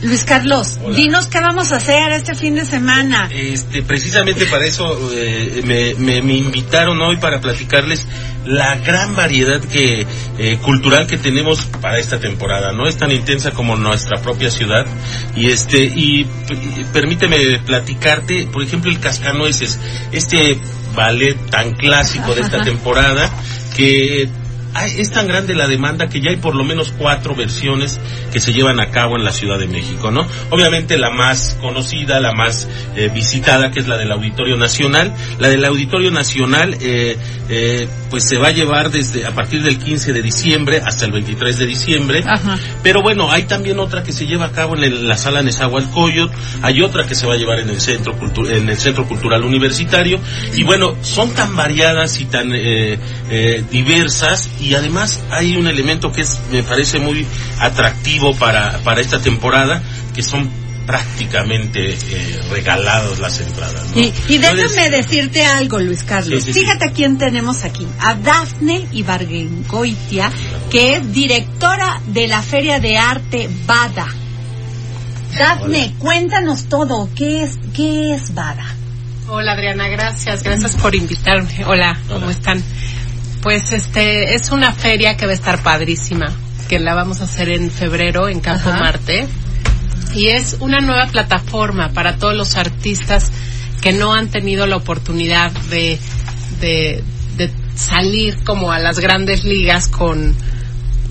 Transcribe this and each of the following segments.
Luis Carlos, Hola. dinos qué vamos a hacer este fin de semana. Este, precisamente para eso eh, me, me- me invitaron hoy para platicarles la gran variedad que eh, cultural que tenemos para esta temporada. No es tan intensa como nuestra propia ciudad y este y, permíteme platicarte, por ejemplo, el Cascanueces, este ballet tan clásico de esta temporada que hay- es tan grande la demanda que ya hay por lo menos cuatro versiones que se llevan a cabo en la Ciudad de México, ¿no? Obviamente la más conocida, la más eh, visitada, que es la del Auditorio Nacional. La del Auditorio Nacional, eh, eh, pues se va a llevar desde a partir del 15 de diciembre hasta el 23 de diciembre. Ajá. Pero bueno, hay también otra que se lleva a cabo en el- la sala Nezahualcóyotl, hay otra que se va a llevar en el centro Cultu- en el centro cultural universitario y bueno, son tan variadas y tan eh, eh, diversas y además hay un elemento que es me parece muy atractivo para para esta temporada que son prácticamente eh, regalados las entradas. ¿no? Y, y déjame Entonces, decirte algo, Luis Carlos. Sí, sí, sí. Fíjate a quién tenemos aquí. A Dafne Ibargengoitia, que es directora de la Feria de Arte Bada. Dafne, cuéntanos todo. ¿Qué es, qué es Bada? Hola Adriana, gracias, gracias por invitarme. Hola, ¿cómo Hola. están? Pues este es una feria que va a estar padrísima, que la vamos a hacer en febrero en Campo Ajá. Marte y es una nueva plataforma para todos los artistas que no han tenido la oportunidad de, de, de salir como a las grandes ligas con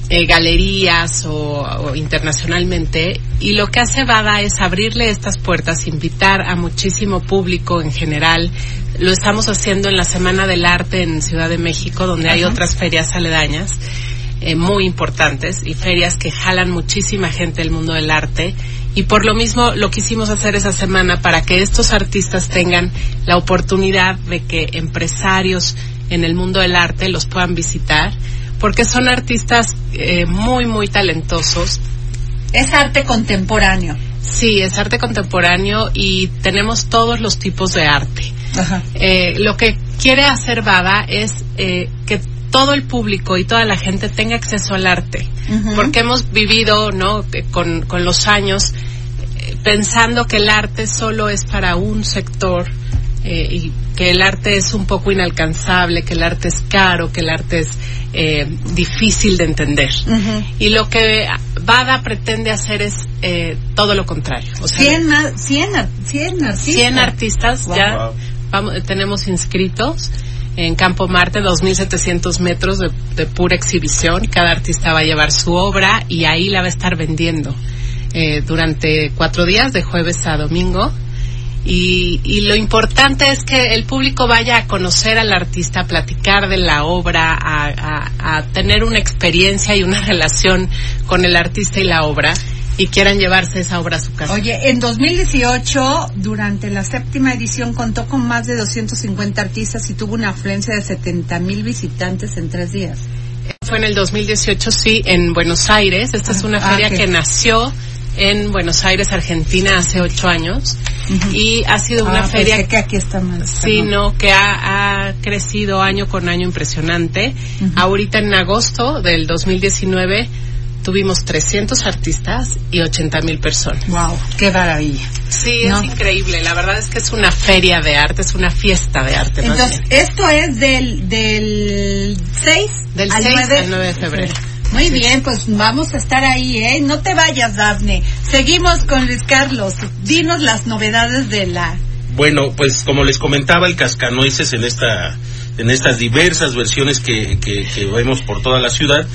eh, galerías o, o internacionalmente y lo que hace Bada es abrirle estas puertas, invitar a muchísimo público en general. Lo estamos haciendo en la Semana del Arte en Ciudad de México, donde hay otras ferias aledañas eh, muy importantes y ferias que jalan muchísima gente del mundo del arte. Y por lo mismo lo quisimos hacer esa semana para que estos artistas tengan la oportunidad de que empresarios en el mundo del arte los puedan visitar, porque son artistas eh, muy, muy talentosos. Es arte contemporáneo. Sí, es arte contemporáneo y tenemos todos los tipos de arte. Ajá. Eh, lo que quiere hacer Bada es eh, que todo el público y toda la gente tenga acceso al arte, porque hemos vivido, ¿no? Que Con, con los años eh, pensando que el arte solo es para un sector eh, y que el arte es un poco inalcanzable, que el arte es caro, que el arte es eh, difícil de entender. Y lo que Bada pretende hacer es eh, todo lo contrario. O sea, 100, ma- 100, ar- 100 artistas. 100 artistas Wow. ya Wow. vamos, tenemos inscritos en Campo Marte, 2.700 metros de, de pura exhibición. Cada artista va a llevar su obra y ahí la va a estar vendiendo eh, durante cuatro días, de jueves a domingo. Y, y lo importante es que el público vaya a conocer al artista, a platicar de la obra, a, a- a tener una experiencia y una relación con el artista y la obra y quieran llevarse esa obra a su casa. Oye, en 2018, durante la séptima edición, contó con más de 250 artistas y tuvo una afluencia de 70 mil visitantes en tres días. Fue en el 2018, sí, en Buenos Aires. Esta es una Ah, feria ok. que nació en Buenos Aires, Argentina, hace ocho años. Y ha sido una Ah, feria que aquí está más. Sí, perdón. no, que ha, ha crecido año con año impresionante. Ujú. Ahorita en agosto del 2019 tuvimos 300 artistas y 80 mil personas. Wow, qué maravilla. Sí, No. es increíble. La verdad es que es una feria de arte, es una fiesta de arte. más Entonces, bien. esto es del, del 6 Del al 6 9. al 9 de febrero. Muy bien, pues vamos a estar ahí, ¿eh? No te vayas, Dafne. Seguimos con Luis Carlos. Dinos las novedades de la... Bueno, pues como les comentaba, el cascanueces en esta en estas diversas versiones que, que, vemos por toda la ciudad.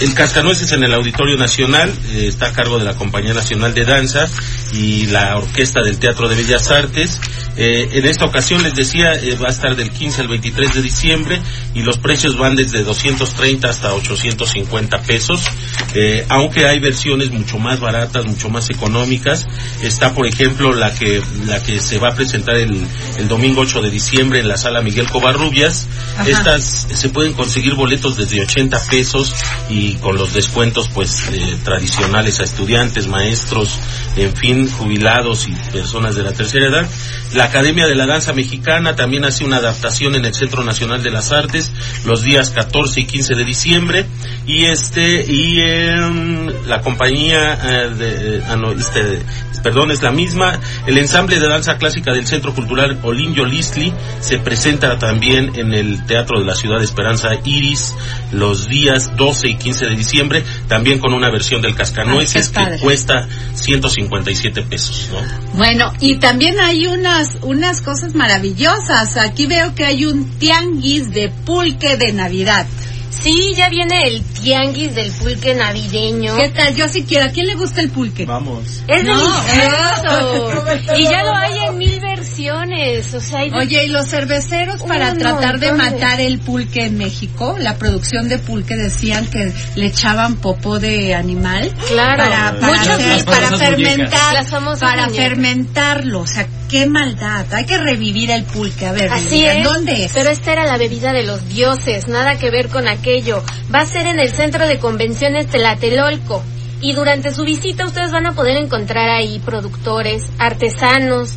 El cascanueces en el Auditorio Nacional eh, está a cargo de la Compañía Nacional de Danza y la Orquesta del Teatro de Bellas Artes Eh, en esta ocasión les decía, eh, va a estar del 15 al 23 de diciembre y los precios van desde 230 hasta 850 pesos, eh, aunque hay versiones mucho más baratas, mucho más económicas. Está, por ejemplo, la que la que se va a presentar el, el domingo 8 de diciembre en la sala Miguel Covarrubias. Ajá. Estas se pueden conseguir boletos desde 80 pesos y con los descuentos pues eh, tradicionales a estudiantes, maestros, en fin, jubilados y personas de la tercera edad. La Academia de la Danza Mexicana también hace una adaptación en el Centro Nacional de las Artes los días 14 y 15 de diciembre y este y em, la compañía eh, de, ah, no, este, perdón es la misma el ensamble de danza clásica del Centro Cultural Olinjo Lisli se presenta también en el Teatro de la Ciudad de Esperanza Iris los días 12 y 15 de diciembre también con una versión del Cascanueces Ay, que cuesta 157 pesos ¿no? Bueno, y también hay unas unas cosas maravillosas. Aquí veo que hay un tianguis de pulque de Navidad. Sí, ya viene el tianguis del pulque navideño. ¿Qué tal? Yo sí quiero. ¿A quién le gusta el pulque? Vamos. Es No, delicioso. y ya lo hay en mil versiones. O sea, hay de- Oye, y los cerveceros para tratar de matar el pulque en México, la producción de pulque decían que le echaban popó de animal Claro. para, para, hacer- para fermentar, Las para muñecas. fermentarlo, o sea, qué maldad, hay que revivir el pulque, a ver, Así Lilian, es. ¿dónde es? Pero esta era la bebida de los dioses, nada que ver con aquello. Va a ser en el centro de convenciones Tlatelolco. Y durante su visita ustedes van a poder encontrar ahí productores, artesanos,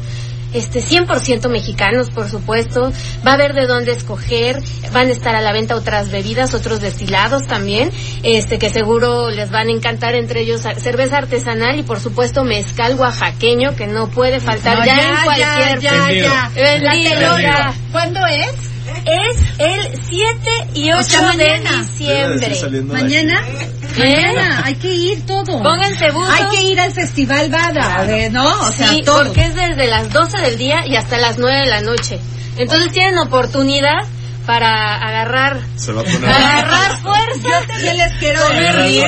este 100% mexicanos, por supuesto. Va a haber de dónde escoger. Van a estar a la venta otras bebidas, otros destilados también, este que seguro les van a encantar entre ellos cerveza artesanal y por supuesto mezcal oaxaqueño que no puede faltar No, ya, ya, en cualquier ya, ya, ya. ¿Cuándo es? Es el 7 y 8 O sea, de mañana. diciembre. De ¿Mañana? ¿Eh? Mañana, hay que ir todo. Pónganse buzos. Hay que ir al Festival Bada, de- ¿no? O sea, sí, todo. porque es desde las 12 del día y hasta las 9 de la noche. Entonces tienen oportunidad para agarrar Se va a poner. agarrar fuerza. Yo también les quiero decir,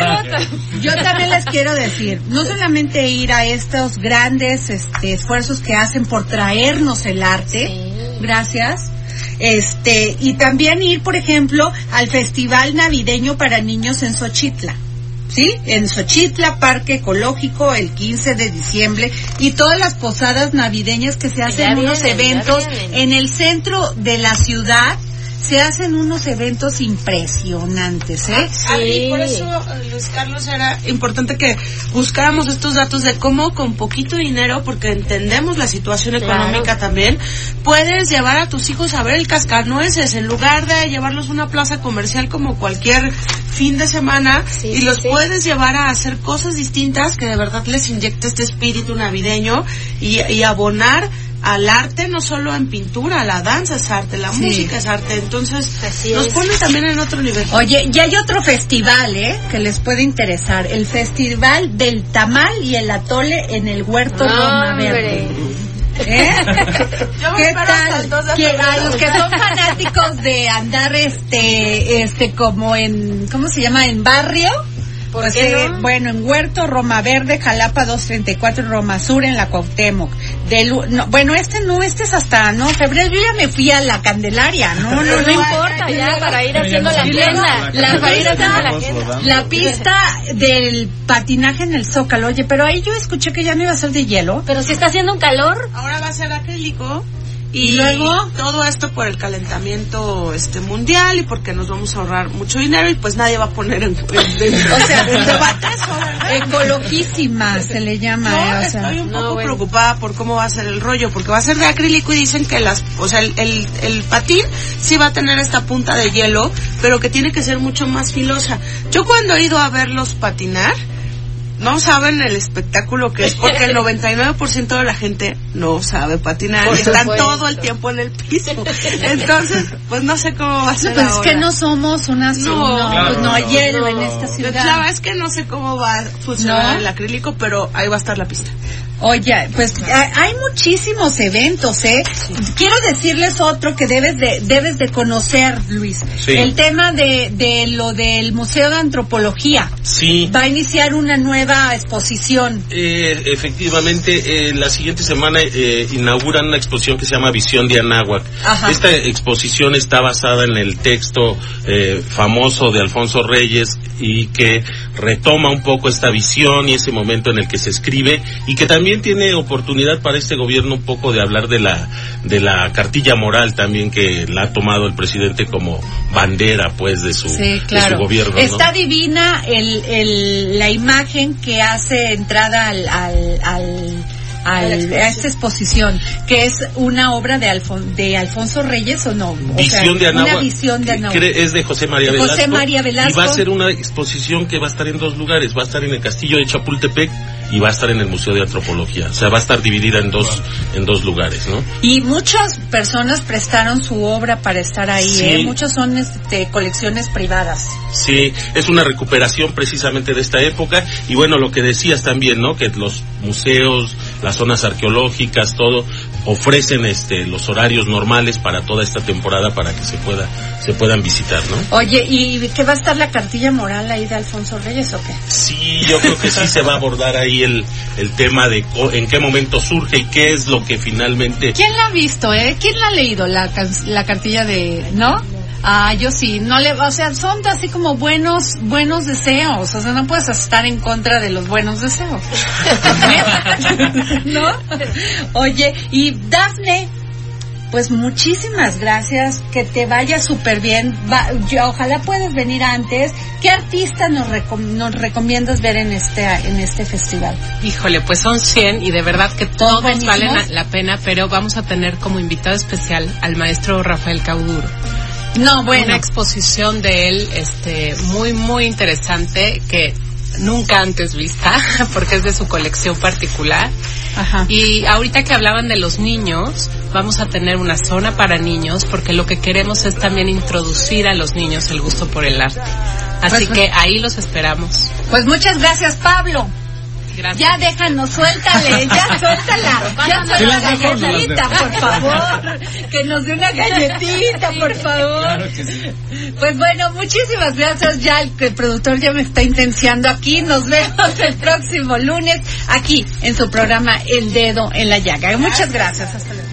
yo también les quiero decir, no solamente ir a estos grandes este, esfuerzos que hacen por traernos el arte, Sí. gracias, este, y también ir, por ejemplo, al Festival Navideño para Niños en Xochitla. ¿Sí? En Xochitla, Parque Ecológico, el 15 de diciembre, y todas las posadas navideñas que se hacen Ya unos eventos en el centro de la ciudad, se hacen unos eventos impresionantes, ¿eh? Adri, por eso, eh, Luis Carlos, era importante que buscáramos estos datos de cómo con poquito dinero, porque entendemos la situación Claro. económica también, puedes llevar a tus hijos a ver el cascanueces en lugar de llevarlos a una plaza comercial como cualquier fin de semana Sí, y los sí. puedes llevar a hacer cosas distintas que de verdad les inyecte este espíritu navideño y, y abonar al arte no solo en pintura, la danza es arte, la Sí. música es arte, entonces Así nos es. pone también en otro nivel. Oye, y hay otro festival, ¿eh? Que les puede interesar. El Festival del Tamal y el Atole en el Huerto Roma Verde. ¿Eh? Yo ¿Qué espero hasta el 2 tal? Que a los que son fanáticos de andar este este como en ¿cómo se llama? en barrio. ¿Por Pues, eh, no? bueno, en Huerto, Roma Verde, Jalapa 234, Roma Sur, en la Cuauhtémoc. Del, no, bueno, este no, este es hasta, no, febrero, yo ya me fui a la Candelaria, no, no, No, no. importa, ya para ir haciendo la se agenda. la- para ir haciendo la agenda. rodando. La pista del patinaje en el Zócalo, oye, pero ahí yo escuché que ya no iba a ser de hielo. Pero si está haciendo un calor, Ahora va a ser acrílico y, ¿Y luego? todo esto por el calentamiento este mundial y porque nos vamos a ahorrar mucho dinero y pues nadie va a poner en, en- en- O sea. Ecoloquísima se le llama, Yo eh, o sea. estoy un no, poco bueno. preocupada por cómo va a ser el rollo, porque va a ser de acrílico y dicen que las, o sea, el, el, el patín sí va a tener esta punta de hielo, pero que tiene que ser mucho más filosa. Yo cuando he ido a verlos patinar, no saben el espectáculo que es, porque el 99% de la gente no sabe patinar y están supuesto. todo el tiempo en el piso. Entonces, pues no sé cómo va a No, ser pues es ahora. que no somos una ciudad, No, no, claro, pues no hay hielo no. en esta La ciudad. verdad es que no sé cómo va a funcionar ¿No? el acrílico, pero ahí va a estar la pista. Oye, pues ha- hay muchísimos eventos, ¿eh? Quiero decirles otro que debes de debes de conocer, Luis. Sí. El tema de, de lo del Museo de Antropología. Sí. Va a iniciar una nueva exposición. Eh, efectivamente, eh, la siguiente semana eh, inauguran una exposición que se llama Visión de Anáhuac. Ajá. Esta exposición está basada en el texto eh, famoso de Alfonso Reyes y que retoma un poco esta visión y ese momento en el que se escribe y que también tiene oportunidad para este gobierno un poco de hablar de la de la cartilla moral también que la ha tomado el presidente como bandera pues de su, Sí, de claro. su gobierno. ¿no? Está divina el, el, la imagen que hace entrada al, al, al, al- a esta exposición, que es una obra de, Alfon- de Alfonso Reyes o no. O sea, Visión de Anáhuac. Una visión de Anáhuac. Es de José María Velasco. José María Velasco. Y va a ser una exposición que va a estar en dos lugares. Va a estar en el Castillo de Chapultepec y va a estar en el Museo de Antropología. O sea, va a estar dividida en dos, en dos lugares, ¿no? Y muchas personas prestaron su obra para estar ahí, Sí. ¿eh? Muchos son este, colecciones privadas. Sí, es una recuperación precisamente de esta época. Y bueno, lo que decías también, ¿no? Que los museos, las zonas arqueológicas, todo, ofrecen este, los horarios normales para toda esta temporada para que se pueda, se puedan visitar, ¿no? Oye, ¿y qué va a estar la cartilla moral ahí de Alfonso Reyes o qué? Sí, yo creo que sí se va a abordar ahí el, el tema de co- en qué momento surge y qué es lo que finalmente... ¿Quién la ha visto, eh? ¿Quién la ha leído la, la cartilla de, no? Ah, yo sí, no le, o sea, son así como buenos, buenos deseos, o sea, no puedes estar en contra de los buenos deseos. ¿No? Oye, y Dafne, pues muchísimas gracias, que te vaya súper bien, Va- yo, ojalá puedas venir antes. ¿Qué artista nos, recom- nos recomiendas ver en este, en este festival? Híjole, pues son 100 y de verdad que todos valen la, la pena, pero vamos a tener como invitado especial al maestro Rafael Cauduro. No, Una bueno, exposición de él este, muy, muy interesante que nunca antes vista, porque es de su colección particular. ajá. Y ahorita que hablaban de los niños, vamos a tener una zona para niños porque lo que queremos es también introducir a los niños el gusto por el arte. Así Pues- que ahí los esperamos. Pues muchas gracias, Pablo. Gracias. Ya déjanos, suéltale, ya suéltala, ya las la galletita, por favor, que nos dé una galletita, por favor. Claro que sí. Pues bueno, muchísimas gracias, ya el, el productor ya me está intenciando aquí, nos vemos el próximo lunes aquí en su programa El Dedo en la Llaga. Muchas gracias, hasta luego.